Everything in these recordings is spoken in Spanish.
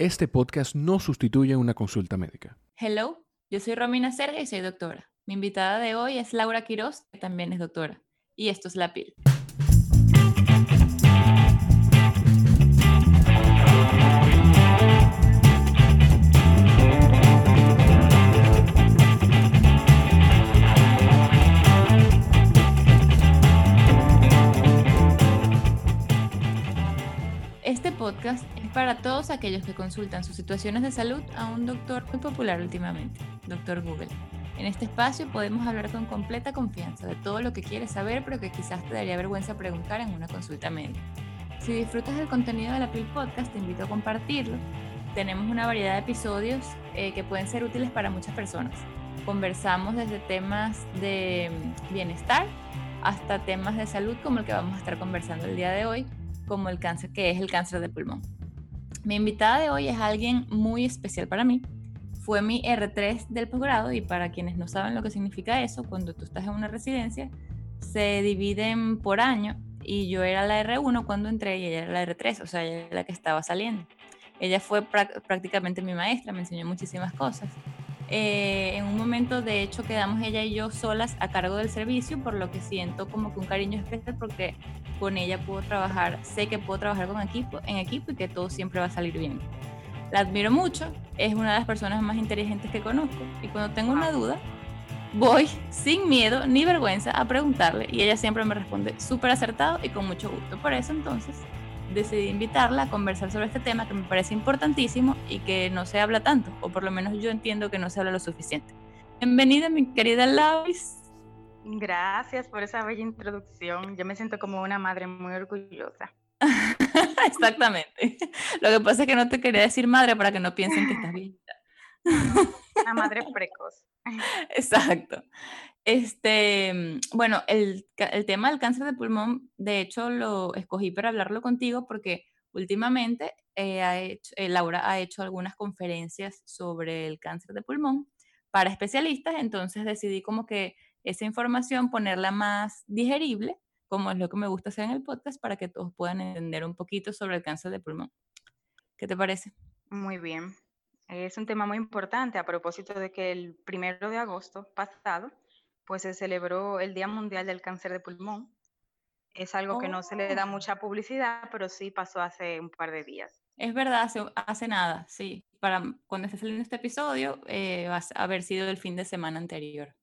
Este podcast no sustituye una consulta médica. Hello, yo soy Romina Serga y soy doctora. Mi invitada de hoy es Laura Quiroz, que también es doctora. Y esto es La Pil. Este podcast para todos aquellos que consultan sus situaciones de salud a un doctor muy popular últimamente, Doctor Google. En este espacio podemos hablar con completa confianza de todo lo que quieres saber, pero que quizás te daría vergüenza preguntar en una consulta médica. Si disfrutas del contenido de la PIL Podcast, te invito a compartirlo. Tenemos una variedad de episodios eh, que pueden ser útiles para muchas personas. Conversamos desde temas de mm, bienestar hasta temas de salud como el que vamos a estar conversando el día de hoy, como el cáncer, que es el cáncer de pulmón. Mi invitada de hoy es alguien muy especial para mí. Fue mi R3 del posgrado y para quienes no saben lo que significa eso, cuando tú estás en una residencia, se dividen por año y yo era la R1 cuando entré y ella era la R3, o sea, ella era la que estaba saliendo. Ella fue prácticamente mi maestra, me enseñó muchísimas cosas. Eh, en un momento, de hecho, quedamos ella y yo solas a cargo del servicio, por lo que siento como que un cariño especial porque con ella puedo trabajar, sé que puedo trabajar con equipo, en equipo y que todo siempre va a salir bien. La admiro mucho, es una de las personas más inteligentes que conozco y cuando tengo una duda, voy sin miedo ni vergüenza a preguntarle y ella siempre me responde súper acertado y con mucho gusto. Por eso entonces decidí invitarla a conversar sobre este tema que me parece importantísimo y que no se habla tanto, o por lo menos yo entiendo que no se habla lo suficiente. Bienvenida, mi querida Lavis. Gracias por esa bella introducción. Yo me siento como una madre muy orgullosa. Exactamente. Lo que pasa es que no te quería decir madre para que no piensen que estás bien. Una madre precoz. Exacto. Este, bueno, el, tema del cáncer de pulmón, de hecho, lo escogí para hablarlo contigo porque últimamente eh, eh, Laura ha hecho algunas conferencias sobre el cáncer de pulmón para especialistas, entonces decidí como que esa información ponerla más digerible, como es lo que me gusta hacer en el podcast, para que todos puedan entender un poquito sobre el cáncer de pulmón. ¿Qué te parece? Muy bien. Es un tema muy importante a propósito de que el primero de agosto pasado pues se celebró el Día Mundial del Cáncer de Pulmón. Es algo que no se le da oh. mucha publicidad, pero sí pasó hace un par de días. Es verdad, hace, nada, sí. Para cuando esté saliendo este episodio, eh, va a haber sido el fin de semana anterior.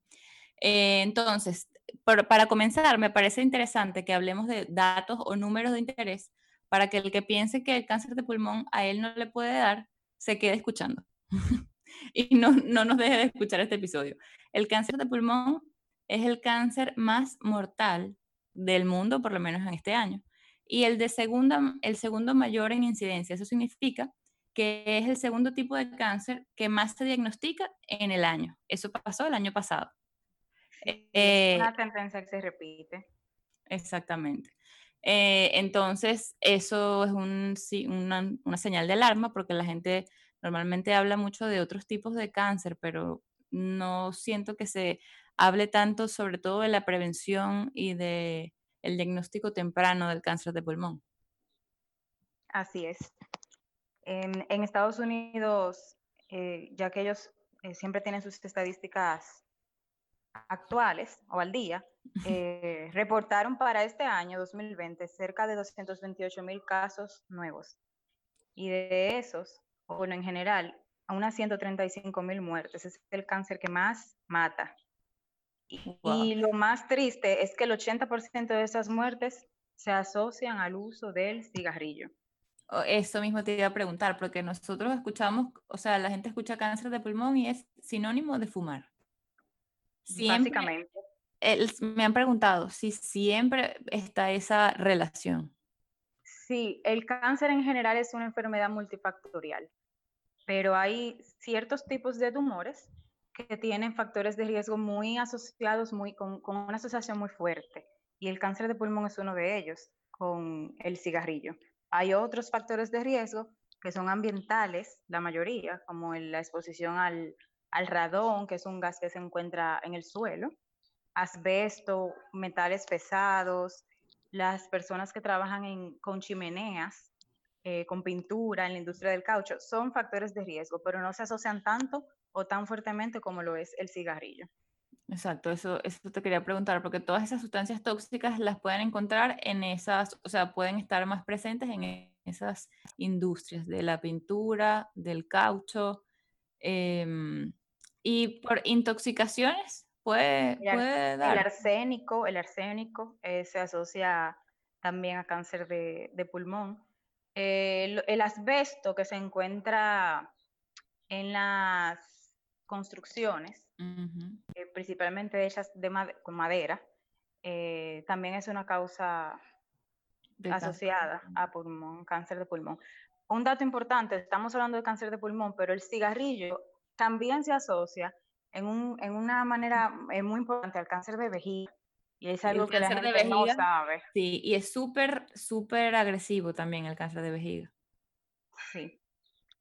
Eh, entonces, para comenzar, me parece interesante que hablemos de datos o números de interés para que el que piense que el cáncer de pulmón a él no le puede dar, se quede escuchando y no, no nos deje de escuchar este episodio. El cáncer de pulmón es el cáncer más mortal del mundo, por lo menos en este año. Y el, de segunda, el segundo mayor en incidencia. Eso significa que es el segundo tipo de cáncer que más se diagnostica en el año. Eso pasó el año pasado. es una eh, tendencia que se repite. Exactamente. Eh, entonces, eso es un, una, una, señal de alarma porque la gente normalmente habla mucho de otros tipos de cáncer, pero no siento que se hable tanto sobre todo de la prevención y de el diagnóstico temprano del cáncer de pulmón. Así es. En, Estados Unidos, eh, ya que ellos eh, siempre tienen sus estadísticas actuales o al día, eh, reportaron para este año 2020 cerca de 228 mil casos nuevos. Y de esos, bueno, en general, a unas 135 mil muertes. Es el cáncer que más mata y, lo más triste es que el 80% de esas muertes se asocian al uso del cigarrillo. Oh, eso mismo te iba a preguntar, porque nosotros escuchamos, o sea, la gente escucha cáncer de pulmón y es sinónimo de fumar. Básicamente. me han preguntado si siempre está esa relación. Sí, el cáncer en general es una enfermedad multifactorial, pero hay ciertos tipos de tumores que tienen factores de riesgo muy asociados, muy, con, una asociación muy fuerte. Y el cáncer de pulmón es uno de ellos, con el cigarrillo. Hay otros factores de riesgo que son ambientales, la mayoría, como la exposición al, radón, que es un gas que se encuentra en el suelo, asbesto, metales pesados, las personas que trabajan con chimeneas, eh, con pintura, en la industria del caucho, son factores de riesgo, pero no se asocian tanto o tan fuertemente como lo es el cigarrillo. Exacto, eso, eso te quería preguntar, porque todas esas sustancias tóxicas las pueden encontrar en esas, o sea, pueden estar más presentes en esas industrias de la pintura, del caucho, em, y por intoxicaciones puede, puede dar. El arsénico, el arsénico eh, se asocia también a cáncer de, pulmón. El, el asbesto que se encuentra en las construcciones, eh, principalmente hechas de con madera, eh, también es una causa asociada a pulmón, cáncer de pulmón. Un dato importante, estamos hablando de cáncer de pulmón, pero el cigarrillo también se asocia en, un, en una manera eh, muy importante al cáncer de vejiga. Y es algo que la gente vejiga, no sabe. Sí, y es súper, súper agresivo también el cáncer de vejiga. Sí.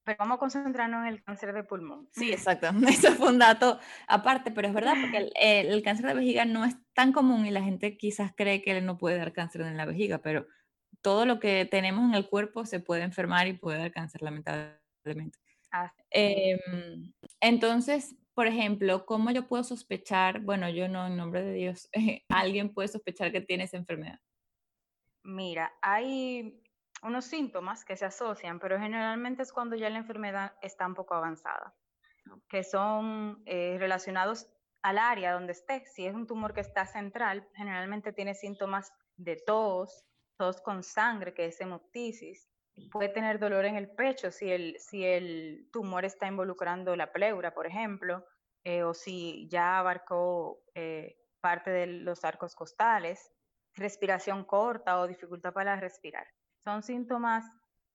Pero vamos a concentrarnos en el cáncer de pulmón. Sí, exacto. Eso fue un dato aparte, pero es verdad porque el, cáncer de vejiga no es tan común y la gente quizás cree que no puede dar cáncer en la vejiga, pero todo lo que tenemos en el cuerpo se puede enfermar y puede dar cáncer, lamentablemente. Em, entonces, por ejemplo, ¿cómo yo puedo sospechar, bueno, yo no, en nombre de Dios, alguien puede sospechar que tiene esa enfermedad? Mira, hay unos síntomas que se asocian, pero generalmente es cuando ya la enfermedad está un poco avanzada, que son eh, relacionados al área donde esté. Si es un tumor que está central, generalmente tiene síntomas de tos, tos con sangre, que es hemoptisis. Puede tener dolor en el pecho si el, si el tumor está involucrando la pleura, por ejemplo, eh, o si ya abarcó eh, parte de los arcos costales, respiración corta o dificultad para respirar son síntomas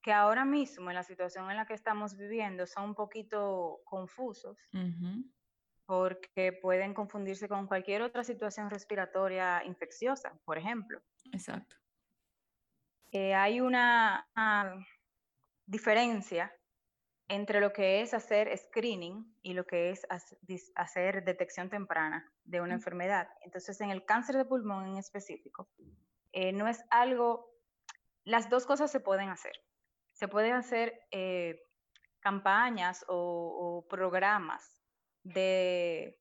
que ahora mismo en la situación en la que estamos viviendo son un poquito confusos porque pueden confundirse con cualquier otra situación respiratoria infecciosa, por ejemplo. Exacto. Eh, hay una ah, diferencia entre lo que es hacer screening y lo que es hacer detección temprana de una enfermedad. Entonces, en el cáncer de pulmón en específico, eh, no es algo las dos cosas se pueden hacer. Se pueden hacer eh, campañas o, programas de,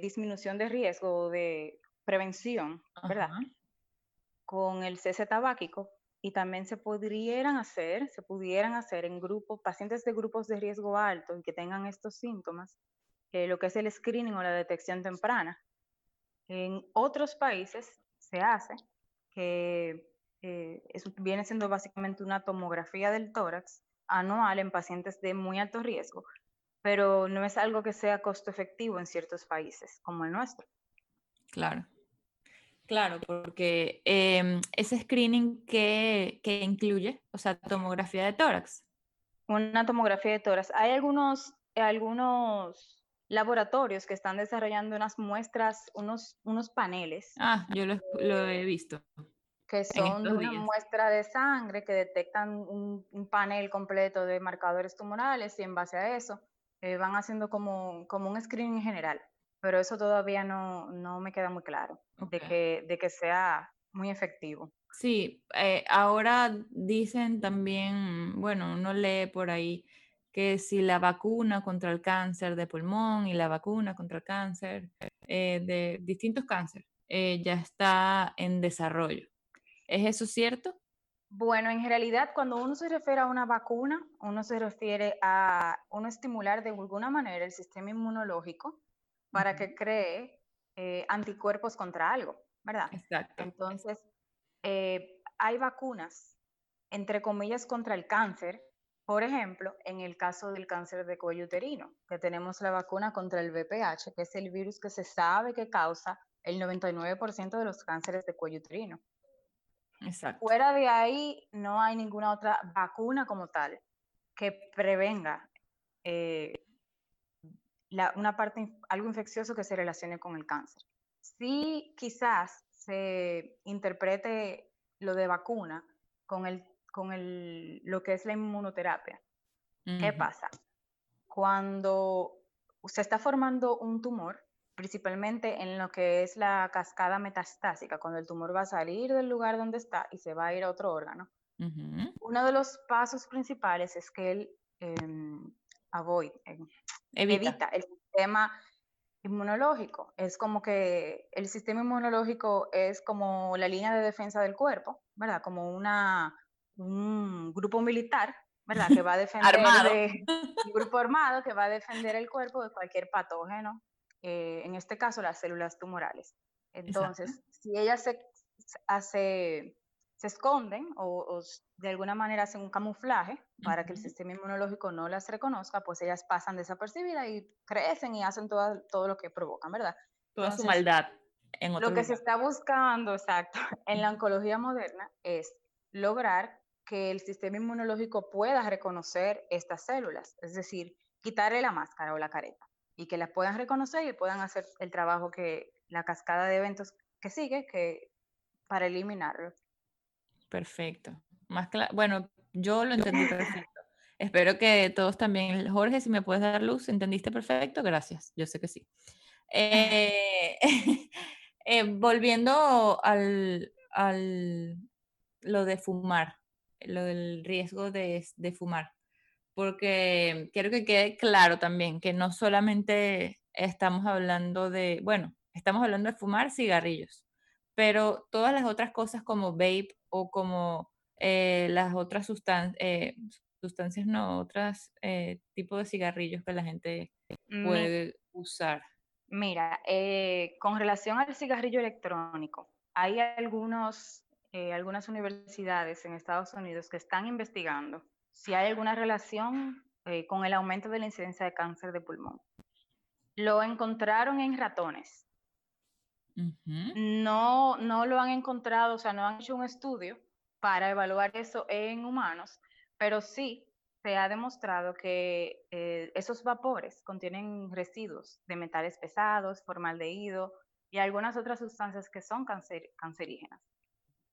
disminución de riesgo, de prevención, ¿verdad? Con el cese tabáquico y también se podrían hacer, se pudieran hacer en grupos, pacientes de grupos de riesgo alto y que tengan estos síntomas, eh, lo que es el screening o la detección temprana. En otros países se hace que eh, viene siendo básicamente una tomografía del tórax anual en pacientes de muy alto riesgo, pero no es algo que sea costo efectivo en ciertos países como el nuestro. Claro. Claro, porque em, ese screening que, que, incluye, o sea, tomografía de tórax. Una tomografía de tórax. Hay algunos, algunos laboratorios que están desarrollando unas muestras, unos, unos paneles. Ah, yo lo, lo he visto que son una muestra de sangre que detectan un, panel completo de marcadores tumorales y en base a eso eh, van haciendo como, como un screening general. Pero eso todavía no, no me queda muy claro de, que, de que sea muy efectivo. Sí, eh, ahora dicen también, bueno, uno lee por ahí que si la vacuna contra el cáncer de pulmón y la vacuna contra el cáncer eh, de distintos cánceres ya está en desarrollo. ¿Es eso cierto? Bueno, en realidad cuando uno se refiere a una vacuna, uno se refiere a uno estimular de alguna manera el sistema inmunológico para que cree eh, anticuerpos contra algo, ¿verdad? Exacto. Entonces, eh, hay vacunas, entre comillas, contra el cáncer. Por ejemplo, en el caso del cáncer de cuello uterino, que tenemos la vacuna contra el VPH, que es el virus que se sabe que causa el 99% de los cánceres de cuello uterino. Fuera de ahí, no hay ninguna otra vacuna como tal que prevenga eh, una parte, algo infeccioso que se relacione con el cáncer. Si quizás se interprete lo de vacuna con, el, con el, lo que es la inmunoterapia. ¿Qué pasa? Cuando se está formando un tumor, principalmente en lo que es la cascada metastásica, cuando el tumor va a salir del lugar donde está y se va a ir a otro órgano. Uno de los pasos principales es que él em, avoid, em, evita. el sistema inmunológico. Es como que el sistema inmunológico es como la línea de defensa del cuerpo, ¿verdad? Como una, un grupo militar, ¿verdad? Que va a defender un grupo armado que va a defender el cuerpo de cualquier patógeno, eh, en este caso las células tumorales. Entonces, si ella se hace se esconden o, de alguna manera hacen un camuflaje para que el sistema inmunológico no las reconozca, pues ellas pasan desapercibidas y crecen y hacen todo, todo lo que provocan, ¿verdad? Toda su maldad. En otro lo que se está buscando, exacto, en la oncología moderna es lograr que el sistema inmunológico pueda reconocer estas células, es decir, quitarle la máscara o la careta y que las puedan reconocer y puedan hacer el trabajo que la cascada de eventos que sigue que para eliminarlo. Perfecto. Más bueno, yo lo entendí perfecto. Espero que todos también, Jorge, si me puedes dar luz, ¿entendiste perfecto? Gracias, yo sé que sí. Eh, eh, volviendo al, al, lo de fumar, lo del riesgo de, de fumar, porque quiero que quede claro también que no solamente estamos hablando de, bueno, estamos hablando de fumar cigarrillos, pero todas las otras cosas como vape o como eh, las otras eh, sustancias, no, otras eh, tipos de cigarrillos que la gente puede usar. Mira, con relación al cigarrillo electrónico, hay algunos, algunas universidades en Estados Unidos que están investigando si hay alguna relación con el aumento de la incidencia de cáncer de pulmón. Lo encontraron en ratones no, no lo han encontrado, o sea, no han hecho un estudio para evaluar eso en humanos, pero sí se ha demostrado que eh, esos vapores contienen residuos de metales pesados, formaldehído y algunas otras sustancias que son cancerígenas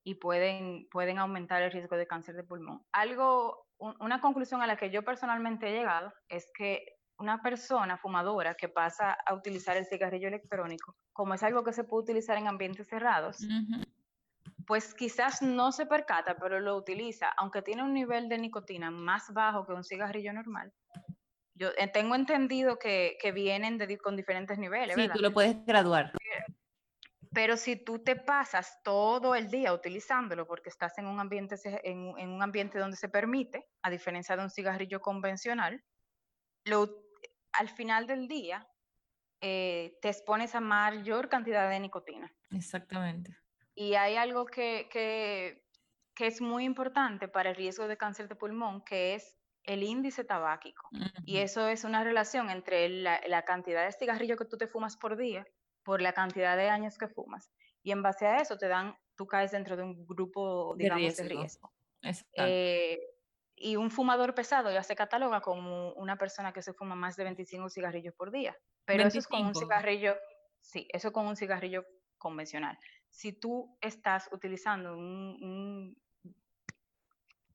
y pueden, pueden aumentar el riesgo de cáncer de pulmón. Algo, una conclusión a la que yo personalmente he llegado es que una persona fumadora que pasa a utilizar el cigarrillo electrónico, como es algo que se puede utilizar en ambientes cerrados, pues quizás no se percata, pero lo utiliza, aunque tiene un nivel de nicotina más bajo que un cigarrillo normal. Yo eh, tengo entendido que, vienen con diferentes niveles. Sí, tú lo puedes graduar. Pero si tú te pasas todo el día utilizándolo porque estás en un ambiente, en, en un ambiente donde se permite, a diferencia de un cigarrillo convencional, lo, al final del día eh, te expones a mayor cantidad de nicotina. Exactamente. Y hay algo que, que, que, es muy importante para el riesgo de cáncer de pulmón, que es el índice tabáquico. Y eso es una relación entre la, la, cantidad de cigarrillo que tú te fumas por día por la cantidad de años que fumas. Y en base a eso te dan, tú caes dentro de un grupo, digamos, de riesgo. De riesgo. Eh, y un fumador pesado ya se cataloga como una persona que se fuma más de 25 cigarrillos por día. Pero eso es con un cigarrillo, sí, eso con un cigarrillo convencional. Si tú estás utilizando un,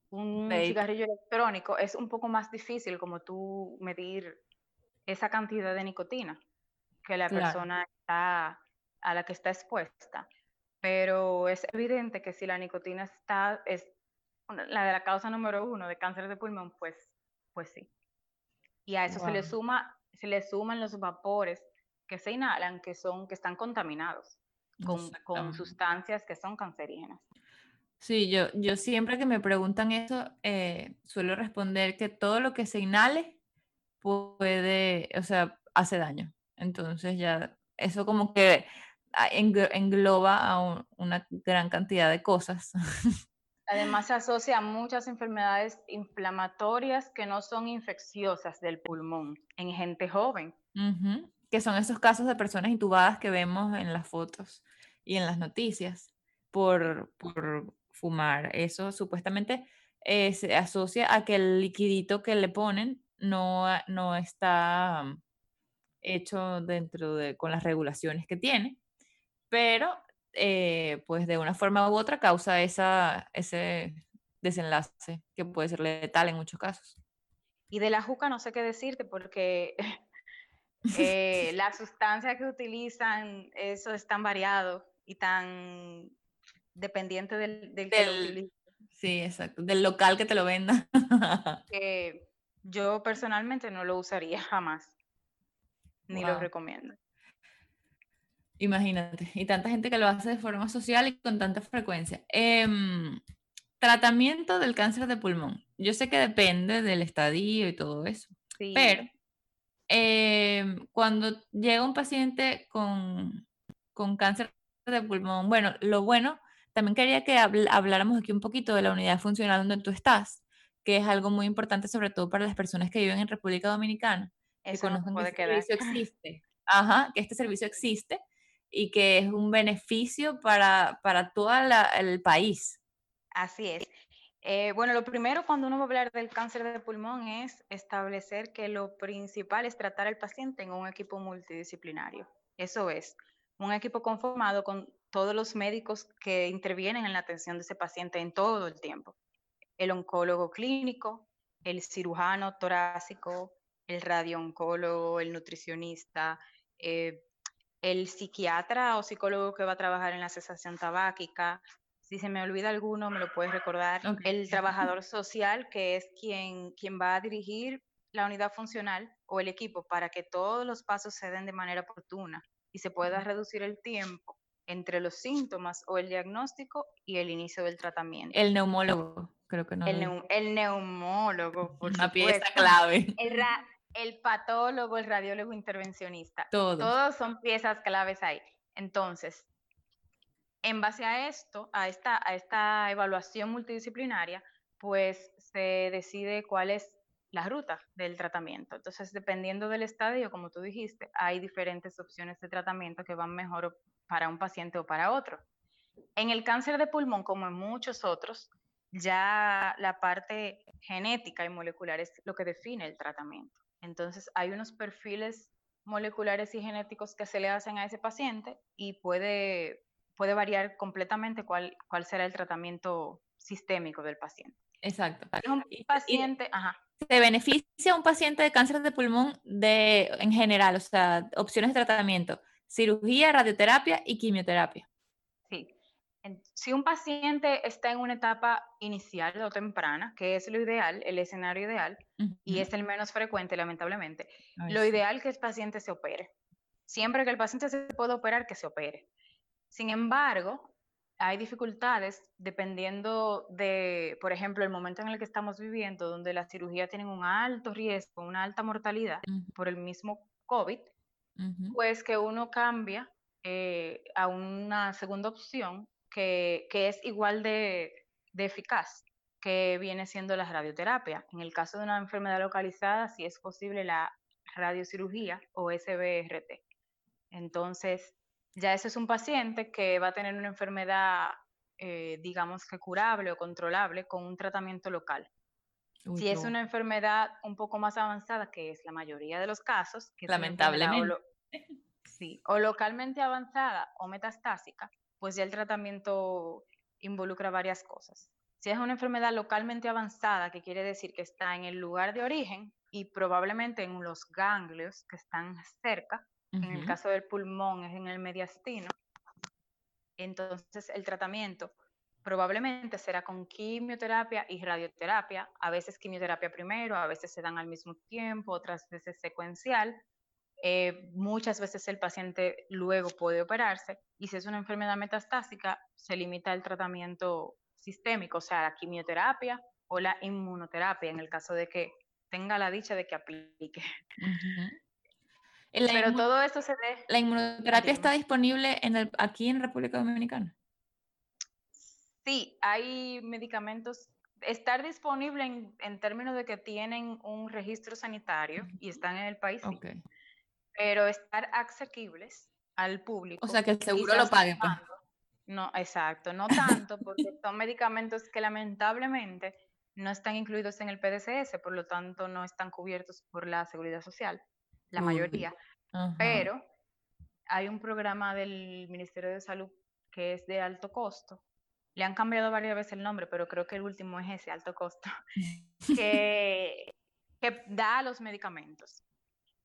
un, cigarrillo electrónico, es un poco más difícil como tú medir esa cantidad de nicotina que la persona está, a la que está expuesta. Pero es evidente que si la nicotina está, es, la de la causa número uno de cáncer de pulmón, pues, pues sí. Y a eso se le suma, se le suman los vapores que se inhalan, que son, que están contaminados con, con sustancias que son cancerígenas. Sí, yo, yo siempre que me preguntan eso, eh, suelo responder que todo lo que se inhale puede, o sea, hace daño. Entonces ya, eso como que ah, engloba a una gran cantidad de cosas. Además se asocia a muchas enfermedades inflamatorias que no son infecciosas del pulmón en gente joven. Que son esos casos de personas intubadas que vemos en las fotos y en las noticias por, por fumar. Eso supuestamente eh, se asocia a que el liquidito que le ponen no, no está mm, hecho dentro de con las regulaciones que tiene, pero eh, pues de una forma u otra causa esa, ese desenlace que puede ser letal en muchos casos. Y de la juca no sé qué decirte porque eh, la sustancia que utilizan, eso es tan variado y tan dependiente del, del, que lo Sí, exacto. Del local que te lo venda. que yo personalmente no lo usaría jamás. Ni lo recomiendo. Imagínate, y tanta gente que lo hace de forma social y con tanta frecuencia. Em, tratamiento del cáncer de pulmón. Yo sé que depende del estadio y todo eso, Sí. pero em, cuando llega un paciente con, con cáncer de pulmón, bueno, lo bueno, también quería que habl- habláramos aquí un poquito de la unidad funcional donde tú estás, que es algo muy importante, sobre todo para las personas que viven en República Dominicana que Eso no conozcan que puede este servicio existe. Ajá, que este servicio existe y que es un beneficio para, para todo el país. Así es. Eh, bueno, lo primero cuando uno va a hablar del cáncer de pulmón es establecer que lo principal es tratar al paciente en un equipo multidisciplinario. Eso es, un equipo conformado con todos los médicos que intervienen en la atención de ese paciente en todo el tiempo. El oncólogo clínico, el cirujano torácico, el radiooncólogo, el nutricionista, eh, el psiquiatra o psicólogo que va a trabajar en la cesación tabáquica. Si se me olvida alguno, me lo puedes recordar. El trabajador social, que es quien, quien va a dirigir la unidad funcional o el equipo para que todos los pasos se den de manera oportuna y se pueda reducir el tiempo entre los síntomas o el diagnóstico y el inicio del tratamiento. El neumólogo, creo que no. El, lo- neu- el neumólogo, por una pieza clave. El, el patólogo, el radiólogo intervencionista. Todos. Todos son piezas claves ahí. Entonces, en base a esto, a esta, a esta evaluación multidisciplinaria, pues se decide cuál es la ruta del tratamiento. Entonces, dependiendo del estadio, como tú dijiste, hay diferentes opciones de tratamiento que van mejor para un paciente o para otro. En el cáncer de pulmón, como en muchos otros, ya la parte genética y molecular es lo que define el tratamiento. Entonces, hay unos perfiles moleculares y genéticos que se le hacen a ese paciente y puede, puede variar completamente cuál, cuál será el tratamiento sistémico del paciente. Exacto. Es un y- paciente, ajá, ¿Se beneficia un paciente de cáncer de pulmón de, en general? O sea, opciones de tratamiento, cirugía, radioterapia y quimioterapia. Si un paciente está en una etapa inicial o temprana, que es lo ideal, el escenario ideal, y Ujú. es el menos frecuente, lamentablemente, Ay, lo sí. ideal que el paciente se opere. Siempre que el paciente se pueda operar, que se opere. Sin embargo, hay dificultades dependiendo de, por ejemplo, el momento en el que estamos viviendo, donde la cirugía tiene un alto riesgo, una alta mortalidad Ujú, por el mismo COVID, ujú. pues que uno cambia eh, a una segunda opción que, que es igual de, de eficaz, que viene siendo la radioterapia. En el caso de una enfermedad localizada, si es posible la radiocirugía o SBRT. Entonces, ya ese es un paciente que va a tener una enfermedad, eh, digamos que curable o controlable con un tratamiento local. Uy, Si es una enfermedad un poco más avanzada, que es la mayoría de los casos, que o, Lamentablemente. lo- sí, o localmente avanzada o metastásica, pues ya el tratamiento involucra varias cosas. Si es una enfermedad localmente avanzada, que quiere decir que está en el lugar de origen y probablemente en los ganglios que están cerca, en el caso del pulmón es en el mediastino, entonces el tratamiento probablemente será con quimioterapia y radioterapia, a veces quimioterapia primero, a veces se dan al mismo tiempo, otras veces secuencial. Eh, muchas veces el paciente luego puede operarse y si es una enfermedad metastásica se limita el tratamiento sistémico, o sea, la quimioterapia o la inmunoterapia en el caso de que tenga la dicha de que aplique. Pero todo esto se ve ¿La inmunoterapia está disponible en el, aquí en República Dominicana? Sí, hay medicamentos. Estar disponible en, en términos de que tienen un registro sanitario y están en el país, sí, Ok. Pero estar asequibles al público. O sea, que el seguro lo pague, no pues. No, exacto, no tanto, porque son medicamentos que lamentablemente no están incluidos en el PDCS, por lo tanto no están cubiertos por la seguridad social, la Uy. mayoría. Ajá. Pero hay un programa del Ministerio de Salud que es de alto costo. Le han cambiado varias veces el nombre, pero creo que el último es ese, alto costo, que, que da los medicamentos.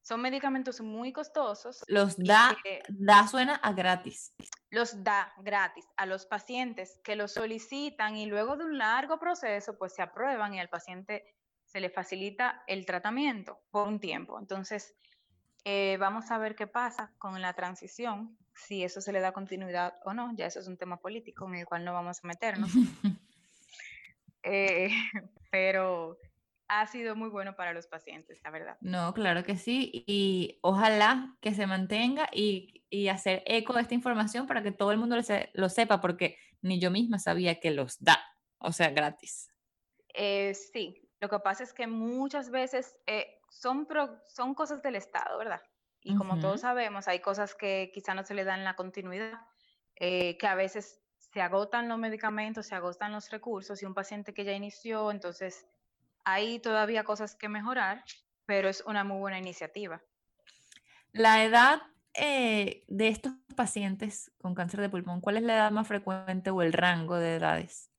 Son medicamentos muy costosos. Los da, da suena a gratis. Los da gratis a los pacientes que los solicitan y luego de un largo proceso, pues se aprueban y al paciente se le facilita el tratamiento por un tiempo. Entonces, eh, vamos a ver qué pasa con la transición, si eso se le da continuidad o no. Ya eso es un tema político en el cual no vamos a meternos. Eh, pero ha sido muy bueno para los pacientes, la verdad. No, claro que sí, y ojalá que se mantenga y, hacer eco de esta información para que todo el mundo lo, sepa, porque ni yo misma sabía que los da, o sea, gratis. Eh, sí, lo que pasa es que muchas veces eh, son, son cosas del Estado, ¿verdad? Y como todos sabemos, hay cosas que quizá no se le dan la continuidad, eh, que a veces se agotan los medicamentos, se agotan los recursos y un paciente que ya inició, entonces hay todavía cosas que mejorar, pero es una muy buena iniciativa. La edad eh, de estos pacientes con cáncer de pulmón, ¿cuál es la edad más frecuente o el rango de edades?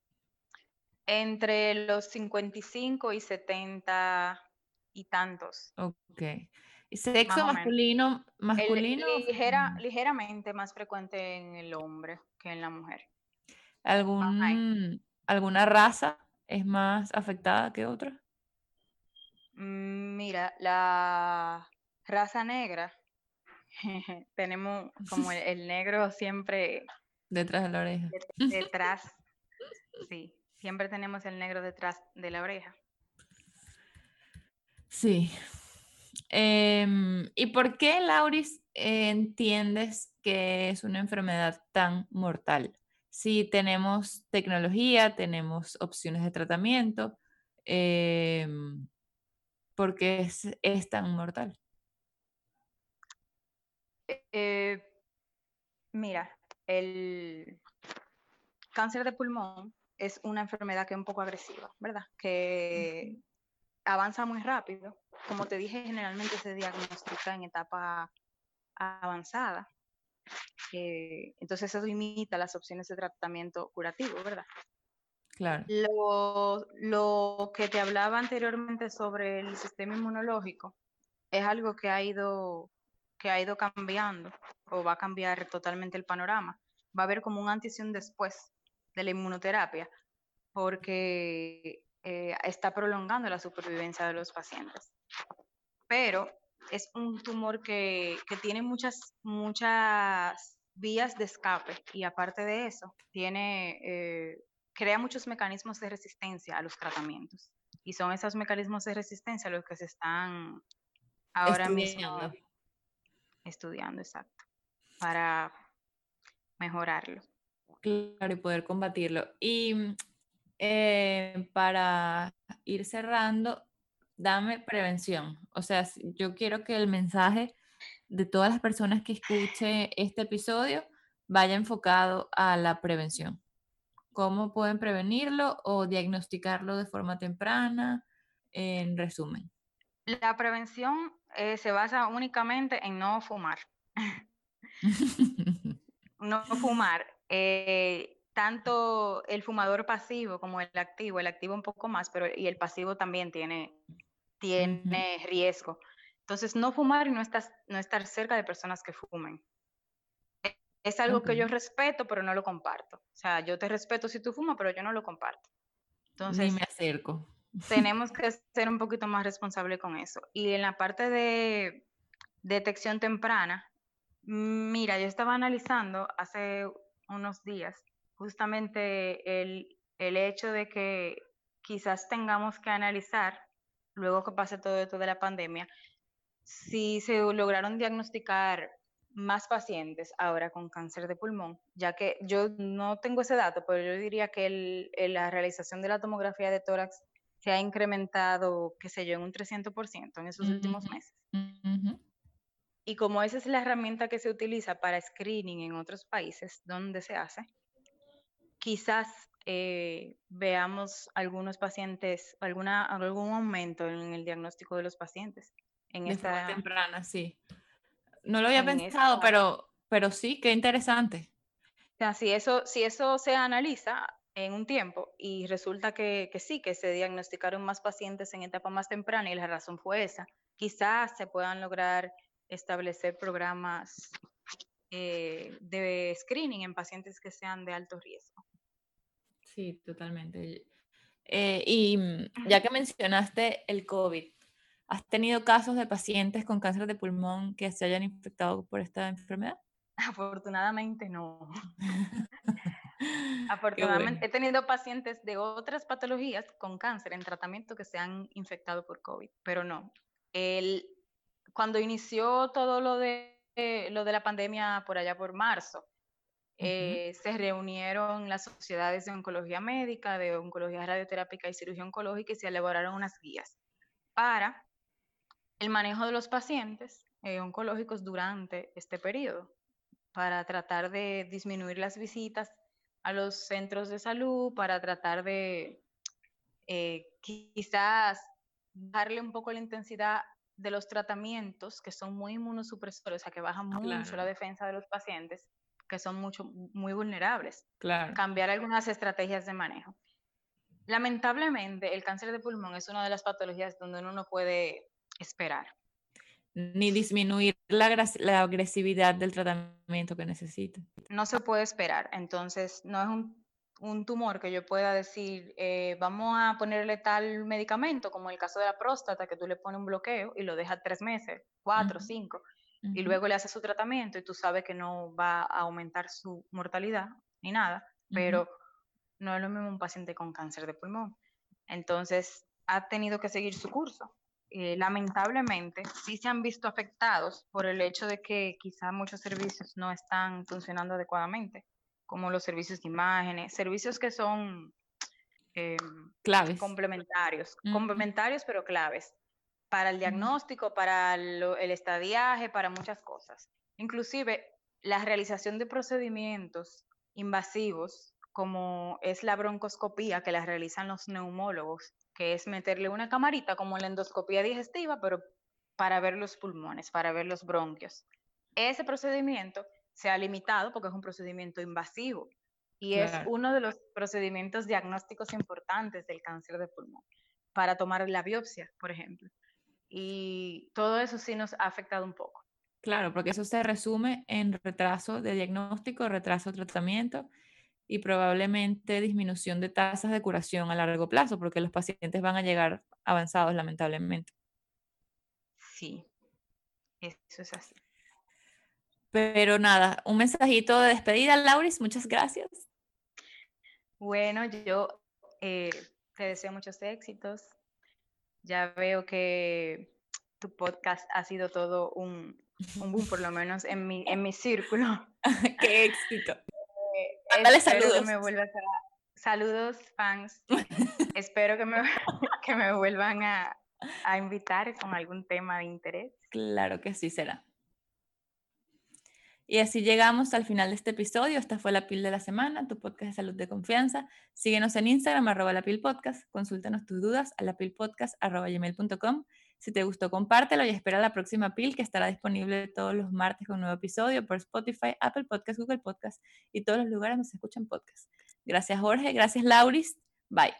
Entre los 55 y 70 y tantos. Ok. ¿Y sexo masculino? masculino ligera, ligeramente más frecuente en el hombre que en la mujer. ¿Algún, ¿Alguna raza? Es más afectada que otra? Mm, mira, la raza negra, tenemos como el, negro siempre... Detrás de la oreja. Detrás, sí, siempre tenemos el negro detrás de la oreja. Sí. Em, ¿Y por qué, Lauris, entiendes que es una enfermedad tan mortal? Si tenemos tecnología, tenemos opciones de tratamiento, eh, ¿por qué es, tan mortal? Eh, mira, el cáncer de pulmón es una enfermedad que es un poco agresiva, ¿verdad? Que avanza muy rápido. Como te dije, generalmente se diagnostica en etapa avanzada. Eh, entonces eso limita las opciones de tratamiento curativo, ¿verdad? Claro. Lo, lo, que te hablaba anteriormente sobre el sistema inmunológico es algo que ha ido que ha ido cambiando o va a cambiar totalmente el panorama. Va a haber como un antes y un después de la inmunoterapia porque eh, está prolongando la supervivencia de los pacientes. Pero es un tumor que, tiene muchas, muchas vías de escape y aparte de eso, tiene, eh, crea muchos mecanismos de resistencia a los tratamientos. Y son esos mecanismos de resistencia los que se están ahora mismo estudiando, exacto, para mejorarlo. Claro, y poder combatirlo. Y eh, para ir cerrando, dame prevención. O sea, yo quiero que el mensaje de todas las personas que escuche este episodio vaya enfocado a la prevención. ¿Cómo pueden prevenirlo o diagnosticarlo de forma temprana? En resumen. La prevención eh, se basa únicamente en no fumar. no fumar. Eh, tanto el fumador pasivo como el activo, el activo un poco más, pero y el pasivo también tiene tiene riesgo. Entonces, no fumar y no, estás, no estar cerca de personas que fumen. E, es algo que yo respeto, pero no lo comparto. O sea, yo te respeto si tú fumas, pero yo no lo comparto. Entonces, Ni me acerco. Tenemos que ser un poquito más responsables con eso. Y en la parte de detección temprana, mira, yo estaba analizando hace unos días justamente el, el hecho de que quizás tengamos que analizar luego que pase todo esto de la pandemia, si se lograron diagnosticar más pacientes ahora con cáncer de pulmón, ya que yo no tengo ese dato, pero yo diría que la realización de la tomografía de tórax se ha incrementado, qué sé yo, en un 300% en esos últimos meses. Y como esa es la herramienta que se utiliza para screening en otros países donde se hace, quizás eh, veamos algunos pacientes, alguna, algún aumento en el diagnóstico de los pacientes. En esta temprana, sí. No lo había pensado, pero, pero sí, qué interesante. O sea, si eso, si eso se analiza en un tiempo y resulta que, que sí, que se diagnosticaron más pacientes en etapa más temprana y la razón fue esa, quizás se puedan lograr establecer programas eh, de screening en pacientes que sean de alto riesgo. Sí, totalmente. Eh, y mm, ya que mencionaste el COVID, ¿has tenido casos de pacientes con cáncer de pulmón que se hayan infectado por esta enfermedad? Afortunadamente no. Afortunadamente he tenido pacientes de otras patologías con cáncer en tratamiento que se han infectado por COVID, pero no. El, cuando inició todo lo de, lo de la pandemia por allá por marzo, eh, se reunieron las sociedades de oncología médica, de oncología radioterápica y cirugía oncológica y se elaboraron unas guías para el manejo de los pacientes eh, oncológicos durante este periodo, para tratar de disminuir las visitas a los centros de salud, para tratar de eh, quizás darle un poco la intensidad de los tratamientos que son muy inmunosupresores, o sea, que bajan mucho la defensa de los pacientes, que son mucho, muy vulnerables. Claro. Cambiar algunas estrategias de manejo. Lamentablemente, el cáncer de pulmón es una de las patologías donde uno no puede esperar. Ni disminuir la, la agresividad del tratamiento que necesita. No se puede esperar. Entonces, no es un un tumor que yo pueda decir, eh, vamos a ponerle tal medicamento, como el caso de la próstata, que tú le pones un bloqueo y lo dejas tres meses, cuatro, cinco, y luego le haces su tratamiento y tú sabes que no va a aumentar su mortalidad ni nada, pero no es lo mismo un paciente con cáncer de pulmón. Entonces, ha tenido que seguir su curso. Eh, lamentablemente, sí se han visto afectados por el hecho de que quizá muchos servicios no están funcionando adecuadamente como los servicios de imágenes, servicios que son eh, claves. complementarios, complementarios pero claves para el diagnóstico, para el estadiaje, para muchas cosas. Inclusive la realización de procedimientos invasivos, como es la broncoscopía que la realizan los neumólogos, que es meterle una camarita como la endoscopía digestiva, pero para ver los pulmones, para ver los bronquios. Ese procedimiento se ha limitado porque es un procedimiento invasivo y es uno de los procedimientos diagnósticos importantes del cáncer de pulmón para tomar la biopsia, por ejemplo. Y todo eso sí nos ha afectado un poco. Claro, porque eso se resume en retraso de diagnóstico, retraso de tratamiento y probablemente disminución de tasas de curación a largo plazo, porque los pacientes van a llegar avanzados, lamentablemente. Sí, eso es así. Pero nada, un mensajito de despedida, Lauris, muchas gracias. Bueno, yo eh, te deseo muchos éxitos. Ya veo que tu podcast ha sido todo un, boom, por lo menos en mi, en mi círculo. ¡Qué éxito! Eh, Dale saludos. me Saludos, fans. espero que me, que me vuelvan a, a invitar con algún tema de interés. Claro que sí será. Y así llegamos al final de este episodio. Esta fue La Pil de la Semana, tu podcast de salud de confianza. Síguenos en Instagram, arroba la Pil Podcast. Consúltanos tus dudas a lapilpodcast.com. Si te gustó, compártelo y espera la próxima Pil que estará disponible todos los martes con un nuevo episodio por Spotify, Apple Podcast, Google Podcast y todos los lugares donde se escuchan podcasts. Gracias, Jorge. Gracias, Lauris. Bye.